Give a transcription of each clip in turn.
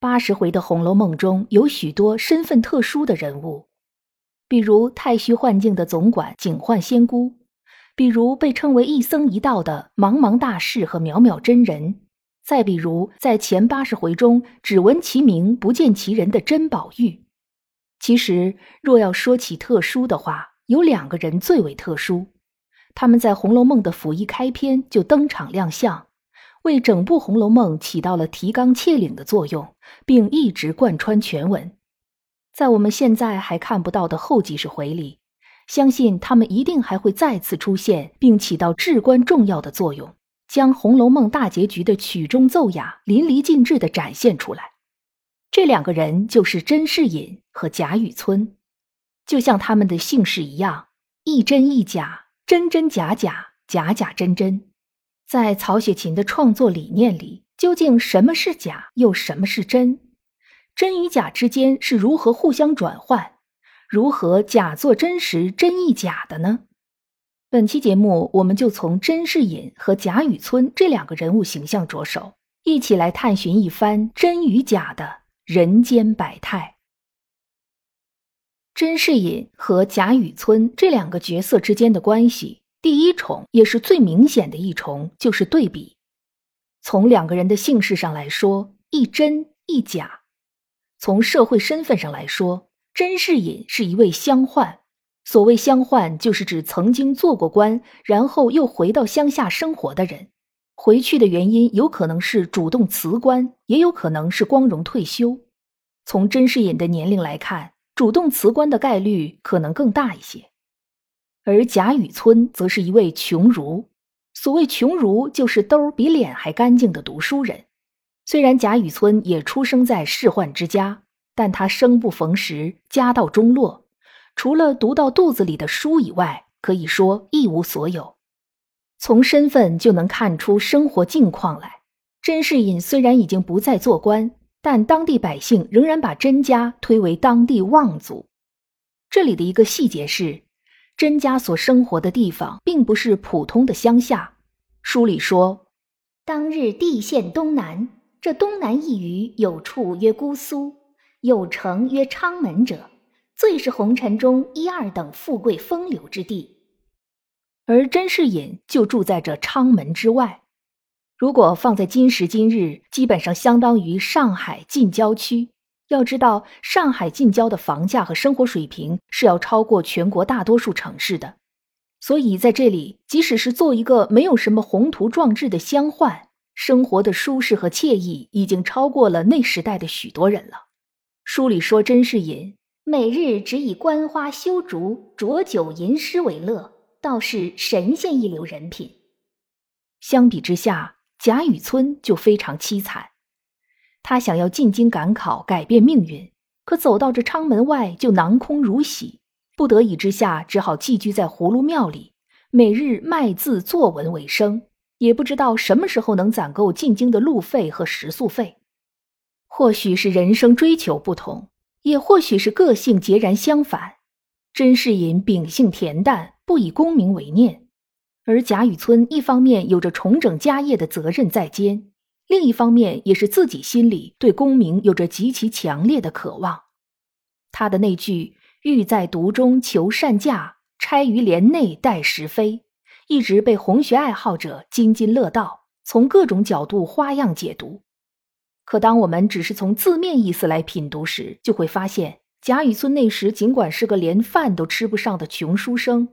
八十回的《红楼梦》中有许多身份特殊的人物，比如太虚幻境的总管警幻仙姑，比如被称为一僧一道的茫茫大士和渺渺真人，再比如在前八十回中只闻其名不见其人的甄宝玉。其实，若要说起特殊的话，有两个人最为特殊，他们在《红楼梦》的甫一开篇就登场亮相。为整部《红楼梦》起到了提纲挈领的作用，并一直贯穿全文。在我们现在还看不到的后几十回里，相信他们一定还会再次出现，并起到至关重要的作用，将《红楼梦》大结局的曲终奏雅淋漓尽致地展现出来。这两个人就是甄士隐和贾雨村，就像他们的姓氏一样，一真一假，真真假假，假假真真。在曹雪芹的创作理念里，究竟什么是假，又什么是真？真与假之间是如何互相转换？如何假作真实，真亦假的呢？本期节目，我们就从甄士隐和贾雨村这两个人物形象着手，一起来探寻一番真与假的人间百态。甄士隐和贾雨村这两个角色之间的关系。第一重也是最明显的一重，就是对比。从两个人的姓氏上来说，一真一假；从社会身份上来说，甄士隐是一位乡宦。所谓乡宦，就是指曾经做过官，然后又回到乡下生活的人。回去的原因有可能是主动辞官，也有可能是光荣退休。从甄士隐的年龄来看，主动辞官的概率可能更大一些。而贾雨村则是一位穷儒，所谓穷儒，就是兜比脸还干净的读书人。虽然贾雨村也出生在仕宦之家，但他生不逢时，家道中落，除了读到肚子里的书以外，可以说一无所有。从身份就能看出生活境况来。甄士隐虽然已经不再做官，但当地百姓仍然把甄家推为当地望族。这里的一个细节是。甄家所生活的地方并不是普通的乡下。书里说，当日地县东南，这东南一隅有处曰姑苏，有城曰昌门者，最是红尘中一二等富贵风流之地。而甄士隐就住在这昌门之外。如果放在今时今日，基本上相当于上海近郊区。要知道，上海近郊的房价和生活水平是要超过全国大多数城市的，所以在这里，即使是做一个没有什么宏图壮志的乡宦，生活的舒适和惬意已经超过了那时代的许多人了。书里说，甄士隐每日只以观花修竹、酌酒吟诗为乐，倒是神仙一流人品。相比之下，贾雨村就非常凄惨。他想要进京赶考，改变命运，可走到这昌门外就囊空如洗，不得已之下，只好寄居在葫芦庙里，每日卖字作文为生，也不知道什么时候能攒够进京的路费和食宿费。或许是人生追求不同，也或许是个性截然相反。甄士隐秉性恬淡，不以功名为念，而贾雨村一方面有着重整家业的责任在肩。另一方面，也是自己心里对功名有着极其强烈的渴望。他的那句“欲在独中求善价，钗于帘内待时飞”，一直被红学爱好者津津乐道，从各种角度花样解读。可当我们只是从字面意思来品读时，就会发现贾雨村那时尽管是个连饭都吃不上的穷书生，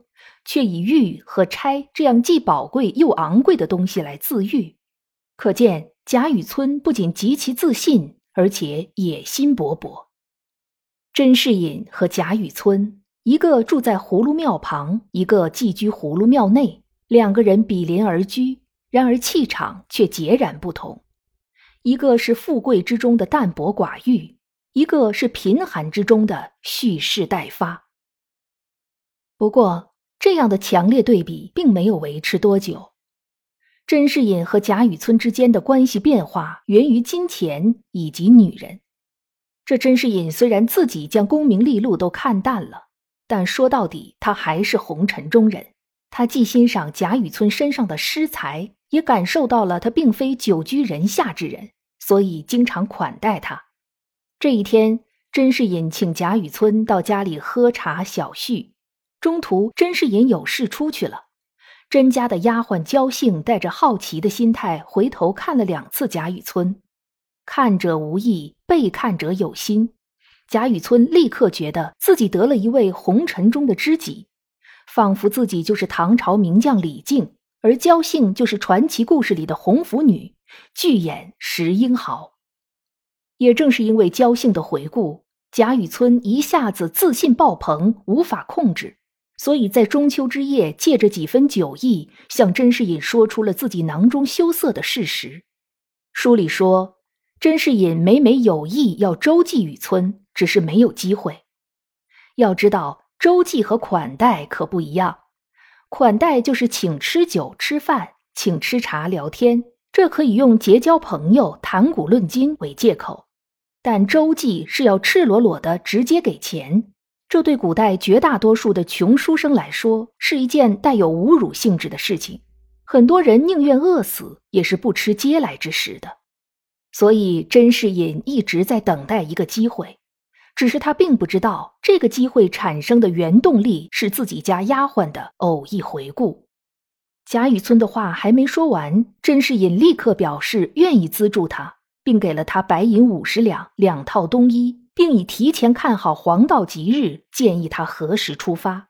却以玉和钗这样既宝贵又昂贵的东西来自喻，可见。贾雨村不仅极其自信，而且野心勃勃。甄士隐和贾雨村，一个住在葫芦庙旁，一个寄居葫芦庙内，两个人比邻而居，然而气场却截然不同。一个是富贵之中的淡泊寡欲，一个是贫寒之中的蓄势待发。不过，这样的强烈对比并没有维持多久。甄士隐和贾雨村之间的关系变化源于金钱以及女人。这甄士隐虽然自己将功名利禄都看淡了，但说到底，他还是红尘中人。他既欣赏贾雨村身上的诗才，也感受到了他并非久居人下之人，所以经常款待他。这一天，甄士隐请贾雨村到家里喝茶小叙，中途甄士隐有事出去了。甄家的丫鬟焦杏带着好奇的心态回头看了两次贾雨村，看者无意，被看者有心。贾雨村立刻觉得自己得了一位红尘中的知己，仿佛自己就是唐朝名将李靖，而焦杏就是传奇故事里的红拂女，巨眼识英豪。也正是因为焦杏的回顾，贾雨村一下子自信爆棚，无法控制。所以在中秋之夜，借着几分酒意，向甄士隐说出了自己囊中羞涩的事实。书里说，甄士隐每每有意要周济雨村，只是没有机会。要知道，周济和款待可不一样。款待就是请吃酒吃饭，请吃茶聊天，这可以用结交朋友、谈古论今为借口；但周济是要赤裸裸的直接给钱。这对古代绝大多数的穷书生来说是一件带有侮辱性质的事情，很多人宁愿饿死也是不吃嗟来之食的。所以甄士隐一直在等待一个机会，只是他并不知道这个机会产生的原动力是自己家丫鬟的偶一回顾。贾雨村的话还没说完，甄士隐立刻表示愿意资助他，并给了他白银五十两、两套冬衣。并已提前看好黄道吉日，建议他何时出发。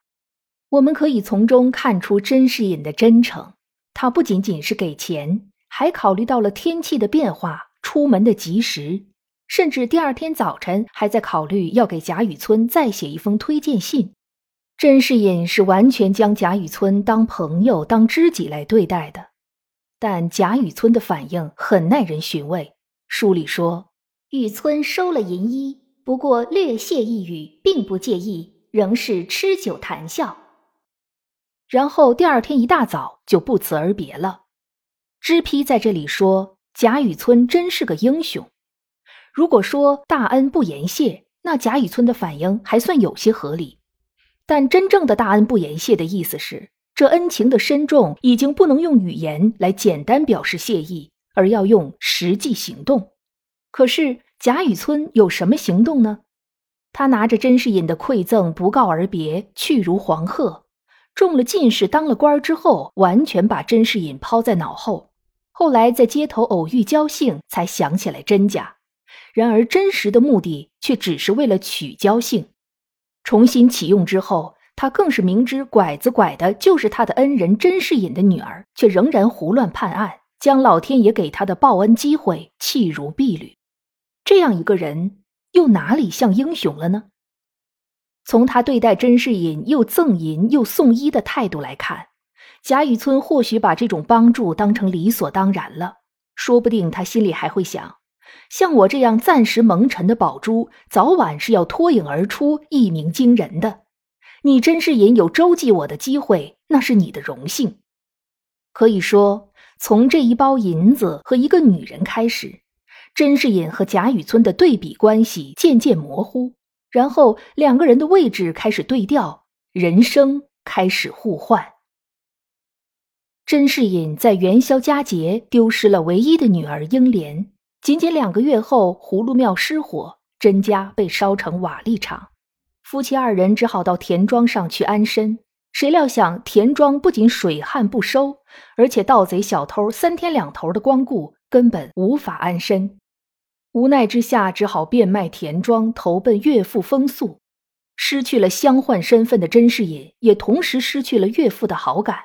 我们可以从中看出甄士隐的真诚。他不仅仅是给钱，还考虑到了天气的变化、出门的吉时，甚至第二天早晨还在考虑要给贾雨村再写一封推荐信。甄士隐是完全将贾雨村当朋友、当知己来对待的。但贾雨村的反应很耐人寻味。书里说，雨村收了银衣。不过略谢一语，并不介意，仍是吃酒谈笑。然后第二天一大早就不辞而别了。知批在这里说贾雨村真是个英雄。如果说大恩不言谢，那贾雨村的反应还算有些合理。但真正的大恩不言谢的意思是，这恩情的深重已经不能用语言来简单表示谢意，而要用实际行动。可是。贾雨村有什么行动呢？他拿着甄士隐的馈赠，不告而别，去如黄鹤。中了进士，当了官之后，完全把甄士隐抛在脑后。后来在街头偶遇焦杏，才想起来真假。然而真实的目的却只是为了取焦杏。重新启用之后，他更是明知拐子拐的就是他的恩人甄士隐的女儿，却仍然胡乱判案，将老天爷给他的报恩机会弃如敝履。这样一个人，又哪里像英雄了呢？从他对待甄士隐又赠银又送衣的态度来看，贾雨村或许把这种帮助当成理所当然了。说不定他心里还会想：像我这样暂时蒙尘的宝珠，早晚是要脱颖而出，一鸣惊人的。你甄士隐有周济我的机会，那是你的荣幸。可以说，从这一包银子和一个女人开始。甄士隐和贾雨村的对比关系渐渐模糊，然后两个人的位置开始对调，人生开始互换。甄士隐在元宵佳节丢失了唯一的女儿英莲，仅仅两个月后，葫芦庙失火，甄家被烧成瓦砾场，夫妻二人只好到田庄上去安身。谁料想田庄不仅水旱不收，而且盗贼小偷三天两头的光顾，根本无法安身。无奈之下，只好变卖田庄，投奔岳父风宿。失去了相换身份的甄士隐，也同时失去了岳父的好感。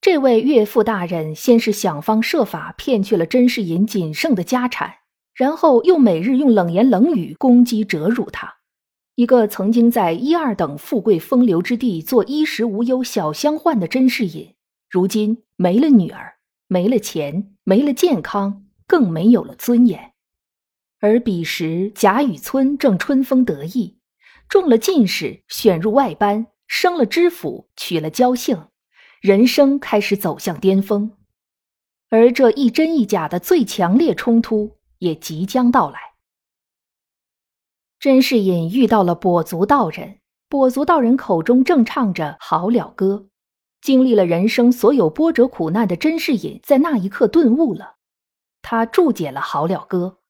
这位岳父大人先是想方设法骗去了甄士隐仅剩的家产，然后又每日用冷言冷语攻击折辱他。一个曾经在一二等富贵风流之地做衣食无忧小相宦的甄士隐，如今没了女儿，没了钱，没了健康，更没有了尊严。而彼时贾雨村正春风得意，中了进士，选入外班，升了知府，娶了娇姓，人生开始走向巅峰。而这一真一假的最强烈冲突也即将到来。甄士隐遇到了跛足道人，跛足道人口中正唱着好了歌。经历了人生所有波折苦难的甄士隐，在那一刻顿悟了。他注解了好了歌：“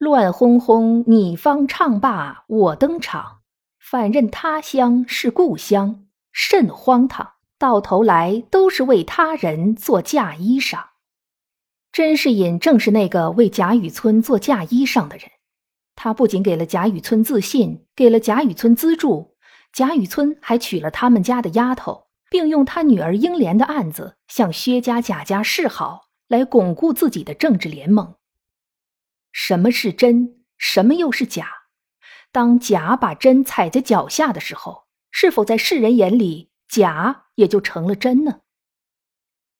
乱哄哄，你方唱罢我登场，反认他乡是故乡，甚荒唐！到头来都是为他人做嫁衣裳。”甄士隐正是那个为贾雨村做嫁衣裳的人，他不仅给了贾雨村自信，给了贾雨村资助，贾雨村还娶了他们家的丫头，并用他女儿英莲的案子向薛家、贾家示好，来巩固自己的政治联盟。什么是真？什么又是假？当假把真踩在脚下的时候，是否在世人眼里，假也就成了真呢？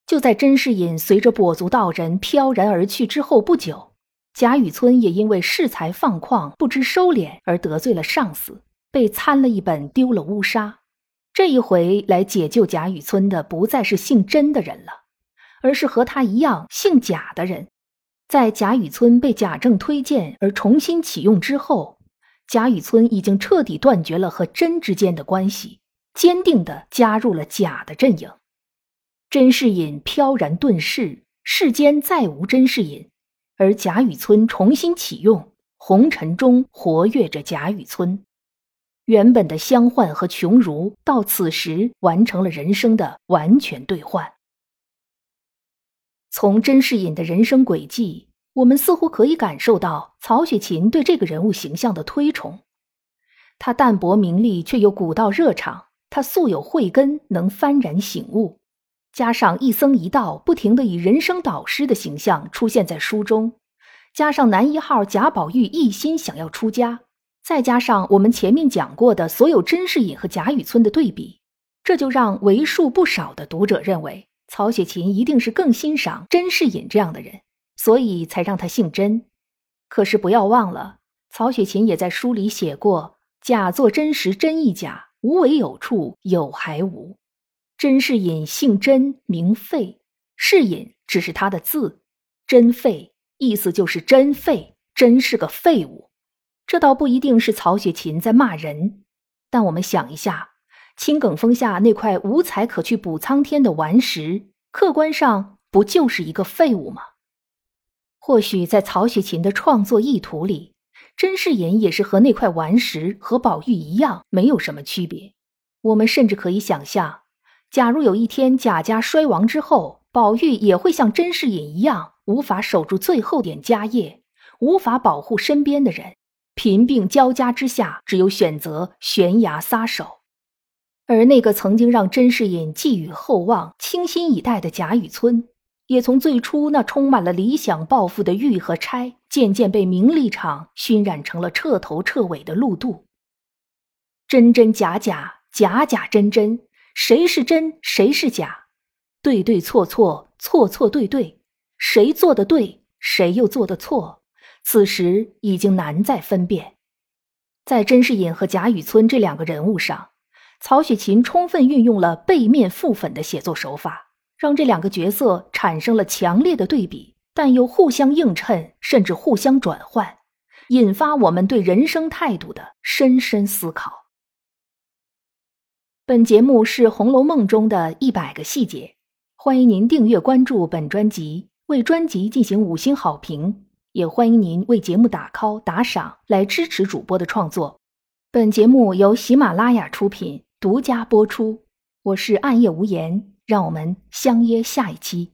就在甄士隐随着跛足道人飘然而去之后不久，贾雨村也因为恃才放旷、不知收敛而得罪了上司，被参了一本，丢了乌纱。这一回来解救贾雨村的不再是姓甄的人了，而是和他一样姓贾的人。在贾雨村被贾政推荐而重新启用之后，贾雨村已经彻底断绝了和甄之间的关系，坚定地加入了贾的阵营。甄士隐飘然遁世，世间再无甄士隐，而贾雨村重新启用，红尘中活跃着贾雨村。原本的相患和穷儒，到此时完成了人生的完全兑换。从甄士隐的人生轨迹，我们似乎可以感受到曹雪芹对这个人物形象的推崇。他淡泊名利，却又古道热肠；他素有慧根，能幡然醒悟。加上一僧一道不停的以人生导师的形象出现在书中，加上男一号贾宝玉一心想要出家，再加上我们前面讲过的所有甄士隐和贾雨村的对比，这就让为数不少的读者认为曹雪芹一定是更欣赏甄士隐这样的人，所以才让他姓甄。可是不要忘了，曹雪芹也在书里写过：“假作真时真亦假，无为有处有还无。”甄士隐姓甄，名废。士隐只是他的字，甄废意思就是真废，真是个废物。这倒不一定是曹雪芹在骂人，但我们想一下，青埂峰下那块无才可去补苍天的顽石，客观上不就是一个废物吗？或许在曹雪芹的创作意图里，甄士隐也是和那块顽石和宝玉一样，没有什么区别。我们甚至可以想象。假如有一天贾家衰亡之后，宝玉也会像甄士隐一样，无法守住最后点家业，无法保护身边的人，贫病交加之下，只有选择悬崖撒手。而那个曾经让甄士隐寄予厚望、倾心以待的贾雨村，也从最初那充满了理想抱负的玉和钗，渐渐被名利场熏染成了彻头彻尾的陆渡。真真假假，假假真真。谁是真，谁是假？对对错错，错错对对，谁做的对，谁又做的错？此时已经难再分辨。在甄士隐和贾雨村这两个人物上，曹雪芹充分运用了背面覆粉的写作手法，让这两个角色产生了强烈的对比，但又互相映衬，甚至互相转换，引发我们对人生态度的深深思考。本节目是《红楼梦》中的一百个细节，欢迎您订阅关注本专辑，为专辑进行五星好评，也欢迎您为节目打 call 打赏来支持主播的创作。本节目由喜马拉雅出品，独家播出。我是暗夜无言，让我们相约下一期。